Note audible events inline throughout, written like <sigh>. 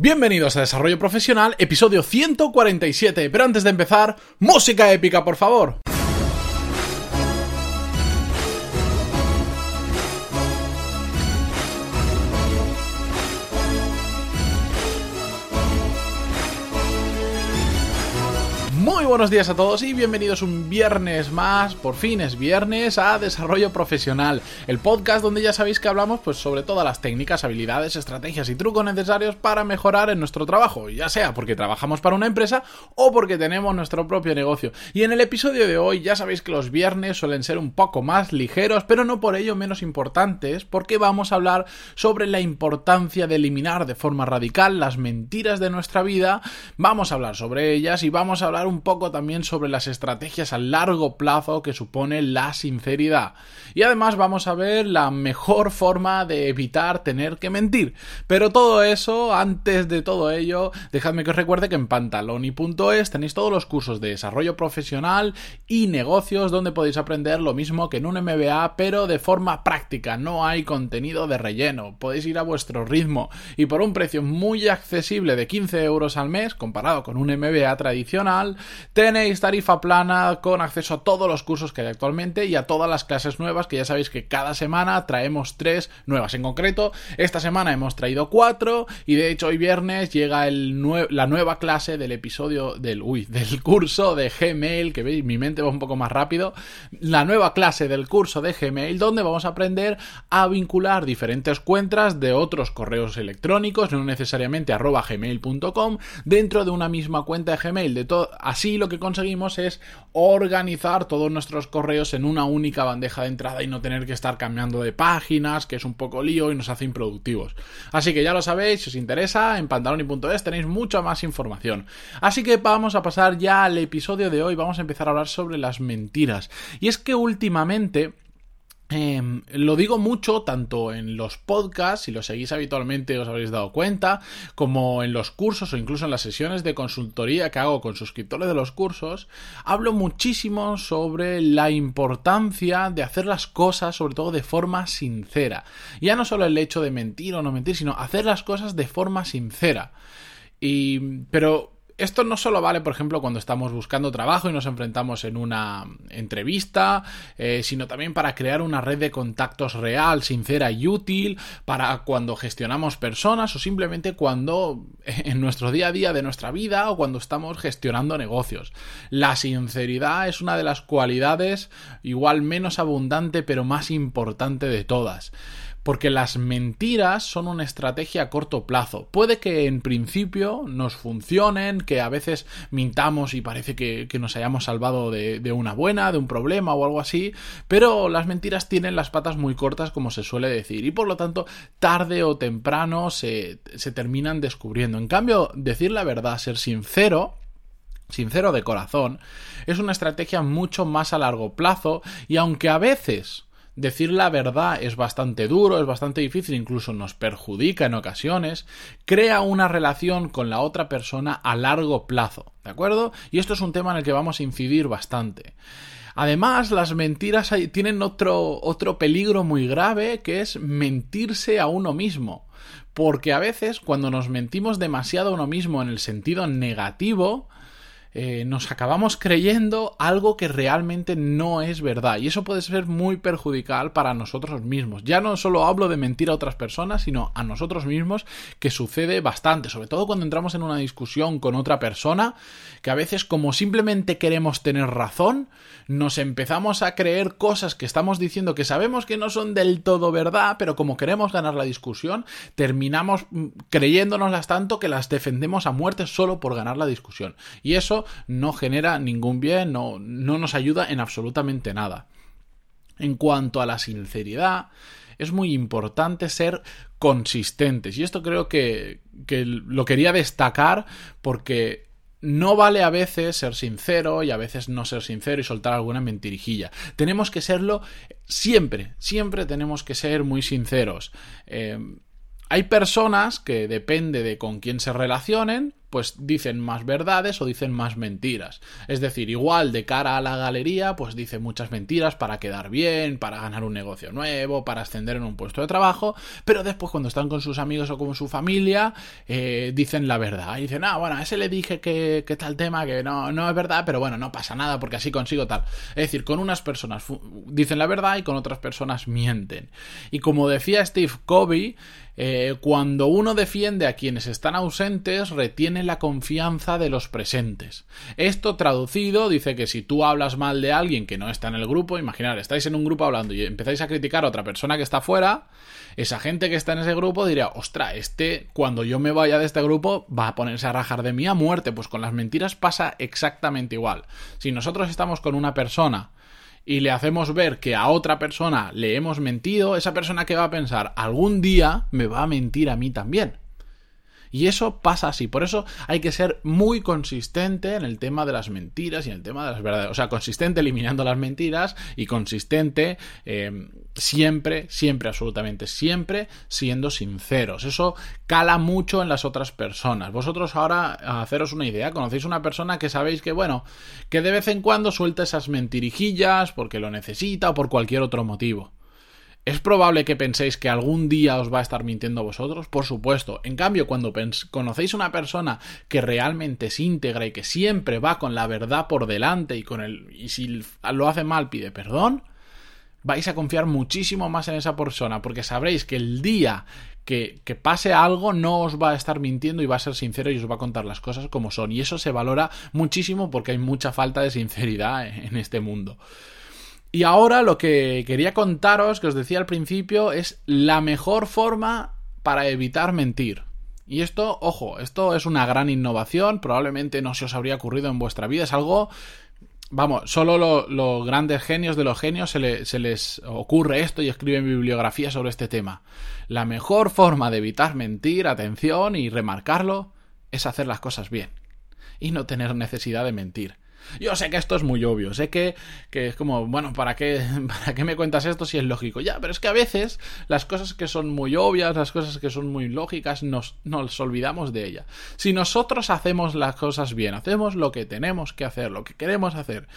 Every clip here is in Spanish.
Bienvenidos a Desarrollo Profesional, episodio 147. Pero antes de empezar, música épica, por favor. Muy buenos días a todos y bienvenidos un viernes más, por fin es viernes, a Desarrollo Profesional, el podcast donde ya sabéis que hablamos pues sobre todas las técnicas, habilidades, estrategias y trucos necesarios para mejorar en nuestro trabajo, ya sea porque trabajamos para una empresa o porque tenemos nuestro propio negocio. Y en el episodio de hoy ya sabéis que los viernes suelen ser un poco más ligeros, pero no por ello menos importantes, porque vamos a hablar sobre la importancia de eliminar de forma radical las mentiras de nuestra vida, vamos a hablar sobre ellas y vamos a hablar un poco también sobre las estrategias a largo plazo que supone la sinceridad. Y además vamos a ver la mejor forma de evitar tener que mentir. Pero todo eso, antes de todo ello, dejadme que os recuerde que en pantaloni.es tenéis todos los cursos de desarrollo profesional y negocios donde podéis aprender lo mismo que en un MBA, pero de forma práctica. No hay contenido de relleno. Podéis ir a vuestro ritmo y por un precio muy accesible de 15 euros al mes, comparado con un MBA tradicional, Tenéis tarifa plana con acceso a todos los cursos que hay actualmente y a todas las clases nuevas que ya sabéis que cada semana traemos tres nuevas. En concreto, esta semana hemos traído cuatro y de hecho hoy viernes llega el la nueva clase del episodio del, <laughs> del curso de Gmail, que veis, mi mente va un poco más rápido, la nueva clase del curso de Gmail donde vamos a aprender a vincular diferentes cuentas de otros correos electrónicos, no necesariamente arroba gmail.com, dentro de una misma cuenta de Gmail, de todo Así lo que conseguimos es organizar todos nuestros correos en una única bandeja de entrada y no tener que estar cambiando de páginas, que es un poco lío y nos hace improductivos. Así que ya lo sabéis, si os interesa, en pantaloni.es tenéis mucha más información. Así que vamos a pasar ya al episodio de hoy, vamos a empezar a hablar sobre las mentiras. Y es que últimamente Em, lo digo mucho tanto en los podcasts, si lo seguís habitualmente os habréis dado cuenta, como en los cursos o incluso en las sesiones de consultoría que hago con suscriptores de los cursos, hablo muchísimo sobre la importancia de hacer las cosas sobre todo de forma sincera. Ya no solo el hecho de mentir o no mentir, sino hacer las cosas de forma sincera. Y pero esto no solo vale, por ejemplo, cuando estamos buscando trabajo y nos enfrentamos en una entrevista, eh, sino también para crear una red de contactos real, sincera y útil, para cuando gestionamos personas o simplemente cuando <laughs> en nuestro día a día de nuestra vida o cuando estamos gestionando negocios. La sinceridad es una de las cualidades igual menos abundante pero más importante de todas porque las mentiras son una estrategia a corto plazo. Puede que en principio nos funcionen, que a veces mintamos y parece que, nos hayamos salvado de, una buena, de un problema o algo así, pero las mentiras tienen las patas muy cortas, como se suele decir, y por lo tanto, tarde o temprano se terminan descubriendo. En cambio, decir la verdad, ser sincero, sincero de corazón, es una estrategia mucho más a largo plazo y aunque a veces decir la verdad es bastante duro, es bastante difícil, incluso nos perjudica en ocasiones, crea una relación con la otra persona a largo plazo, ¿de acuerdo? Y esto es un tema en el que vamos a incidir bastante. Además, las mentiras tienen otro, otro peligro muy grave que es mentirse a uno mismo. Porque a veces, cuando nos mentimos demasiado a uno mismo en el sentido negativo, eh, nos acabamos creyendo algo que realmente no es verdad y eso puede ser muy perjudicial para nosotros mismos. Ya no solo hablo de mentir a otras personas, sino a nosotros mismos, que sucede bastante, sobre todo cuando entramos en una discusión con otra persona, que a veces como simplemente queremos tener razón, nos empezamos a creer cosas que estamos diciendo que sabemos que no son del todo verdad, pero como queremos ganar la discusión, terminamos mm, creyéndonoslas tanto que las defendemos a muerte solo por ganar la discusión. Y eso no genera ningún bien, no, no nos ayuda en absolutamente nada. En cuanto a la sinceridad, es muy importante ser consistentes. Y esto creo que, que, lo quería destacar porque no vale a veces ser sincero y a veces no ser sincero y soltar alguna mentirijilla. Tenemos que serlo siempre, siempre tenemos que ser muy sinceros. Eh, hay personas que depende de con quién se relacionen, pues dicen más verdades o dicen más mentiras. Es decir, igual de cara a la galería, pues dicen muchas mentiras para quedar bien, para ganar un negocio nuevo, para ascender en un puesto de trabajo, pero después cuando están con sus amigos o con su familia, eh, dicen la verdad. Y dicen, ah, bueno, a ese le dije que, que tal tema, que no, no es verdad, pero bueno, no pasa nada porque así consigo tal. Es decir, con unas personas dicen la verdad y con otras personas mienten. Y como decía Steve Covey, eh, cuando uno defiende a quienes están ausentes, retiene la confianza de los presentes. Esto traducido dice que si tú hablas mal de alguien que no está en el grupo, imaginar, estáis en un grupo hablando y empezáis a criticar a otra persona que está fuera, esa gente que está en ese grupo diría, ostra, este, cuando yo me vaya de este grupo, va a ponerse a rajar de mí a muerte. Pues con las mentiras pasa exactamente igual. Si nosotros estamos con una persona, y le hacemos ver que a otra persona le hemos mentido, esa persona que va a pensar algún día me va a mentir a mí también. Y eso pasa así. Por eso hay que ser muy consistente en el tema de las mentiras y en el tema de las verdades. O sea, consistente eliminando las mentiras y consistente eh, siempre, siempre, absolutamente siempre siendo sinceros. Eso cala mucho en las otras personas. Vosotros ahora, haceros una idea, conocéis una persona que sabéis que, bueno, que de vez en cuando suelta esas mentirijillas porque lo necesita o por cualquier otro motivo. ¿Es probable que penséis que algún día os va a estar mintiendo vosotros? Por supuesto. En cambio, cuando conocéis una persona que realmente es íntegra y que siempre va con la verdad por delante y con el y si lo hace mal pide perdón, vais a confiar muchísimo más en esa persona porque sabréis que el día que, que, pase algo no os va a estar mintiendo y va a ser sincero y os va a contar las cosas como son. Y eso se valora muchísimo porque hay mucha falta de sinceridad en este mundo. Y ahora lo que quería contaros, que os decía al principio, es la mejor forma para evitar mentir. Y esto, ojo, esto es una gran innovación, probablemente no se os habría ocurrido en vuestra vida, es algo Vamos, solo los grandes genios de los genios se, les ocurre esto y escriben bibliografía sobre este tema. La mejor forma de evitar mentir, atención y remarcarlo, es hacer las cosas bien. Y no tener necesidad de mentir. Yo sé que esto es muy obvio, sé que, es como, bueno, ¿para qué, <laughs> ¿para qué me cuentas esto si es lógico? Ya, pero es que a veces las cosas que son muy obvias, las cosas que son muy lógicas, nos, nos olvidamos de ellas. Si nosotros hacemos las cosas bien, hacemos lo que tenemos que hacer, lo que queremos hacer,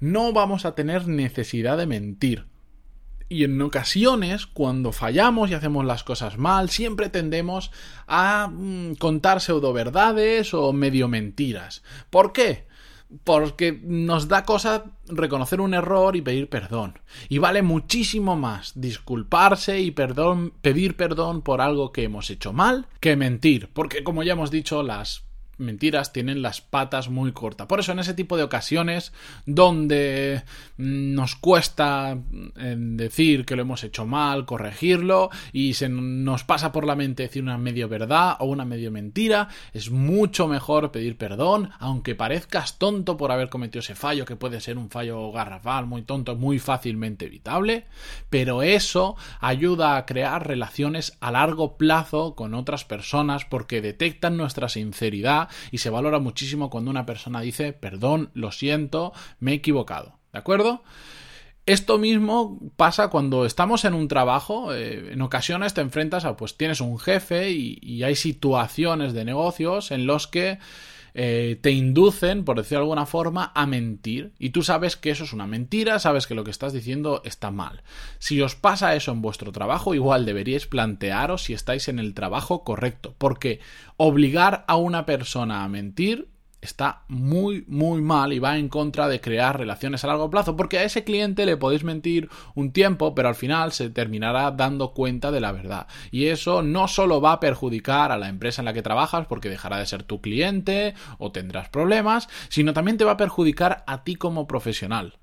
no vamos a tener necesidad de mentir. Y en ocasiones, cuando fallamos y hacemos las cosas mal, siempre tendemos a mm, contar pseudo verdades o medio mentiras. ¿Por qué? Porque nos da cosa reconocer un error y pedir perdón. Y vale muchísimo más disculparse y perdón, pedir perdón por algo que hemos hecho mal que mentir, porque como ya hemos dicho, las mentiras tienen las patas muy cortas. Por eso en ese tipo de ocasiones donde nos cuesta eh, decir que lo hemos hecho mal, corregirlo y se nos pasa por la mente decir una medio verdad o una medio mentira, es mucho mejor pedir perdón, aunque parezcas tonto por haber cometido ese fallo, que puede ser un fallo garrafal, muy tonto, muy fácilmente evitable, pero eso ayuda a crear relaciones a largo plazo con otras personas porque detectan nuestra sinceridad y se valora muchísimo cuando una persona dice perdón, lo siento, me he equivocado. ¿De acuerdo? Esto mismo pasa cuando estamos en un trabajo, eh, en ocasiones te enfrentas a, pues tienes un jefe y hay situaciones de negocios en los que eh, te inducen, por decirlo de alguna forma, a mentir. Y tú sabes que eso es una mentira, sabes que lo que estás diciendo está mal. Si os pasa eso en vuestro trabajo, igual deberíais plantearos si estáis en el trabajo correcto. Porque obligar a una persona a mentir está muy, muy mal y va en contra de crear relaciones a largo plazo, porque a ese cliente le podéis mentir un tiempo, pero al final se terminará dando cuenta de la verdad. Y eso no solo va a perjudicar a la empresa en la que trabajas, porque dejará de ser tu cliente o tendrás problemas, sino también te va a perjudicar a ti como profesional.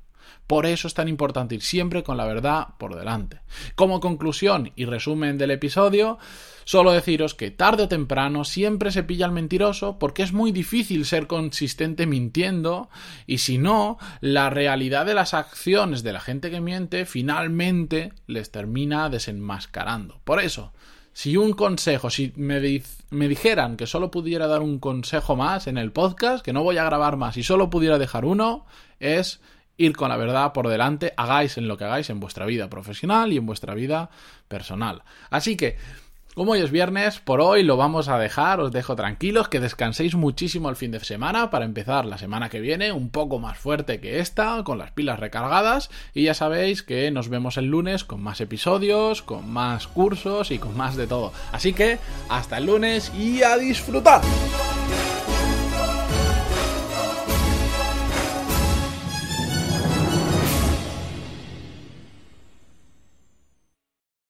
Por eso es tan importante ir siempre con la verdad por delante. Como conclusión y resumen del episodio, solo deciros que tarde o temprano siempre se pilla al mentiroso porque es muy difícil ser consistente mintiendo y si no, la realidad de las acciones de la gente que miente finalmente les termina desenmascarando. Por eso, si un consejo, si me, me, dijeran que solo pudiera dar un consejo más en el podcast, que no voy a grabar más y solo pudiera dejar uno, es ir con la verdad por delante, hagáis en lo que hagáis en vuestra vida profesional y en vuestra vida personal. Así que, Como hoy es viernes, por hoy lo vamos a dejar, os dejo tranquilos, que descanséis muchísimo el fin de semana para empezar la semana que viene un poco más fuerte que esta, con las pilas recargadas y ya sabéis que nos vemos el lunes con más episodios, con más cursos y con más de todo. Así que hasta el lunes y a disfrutar.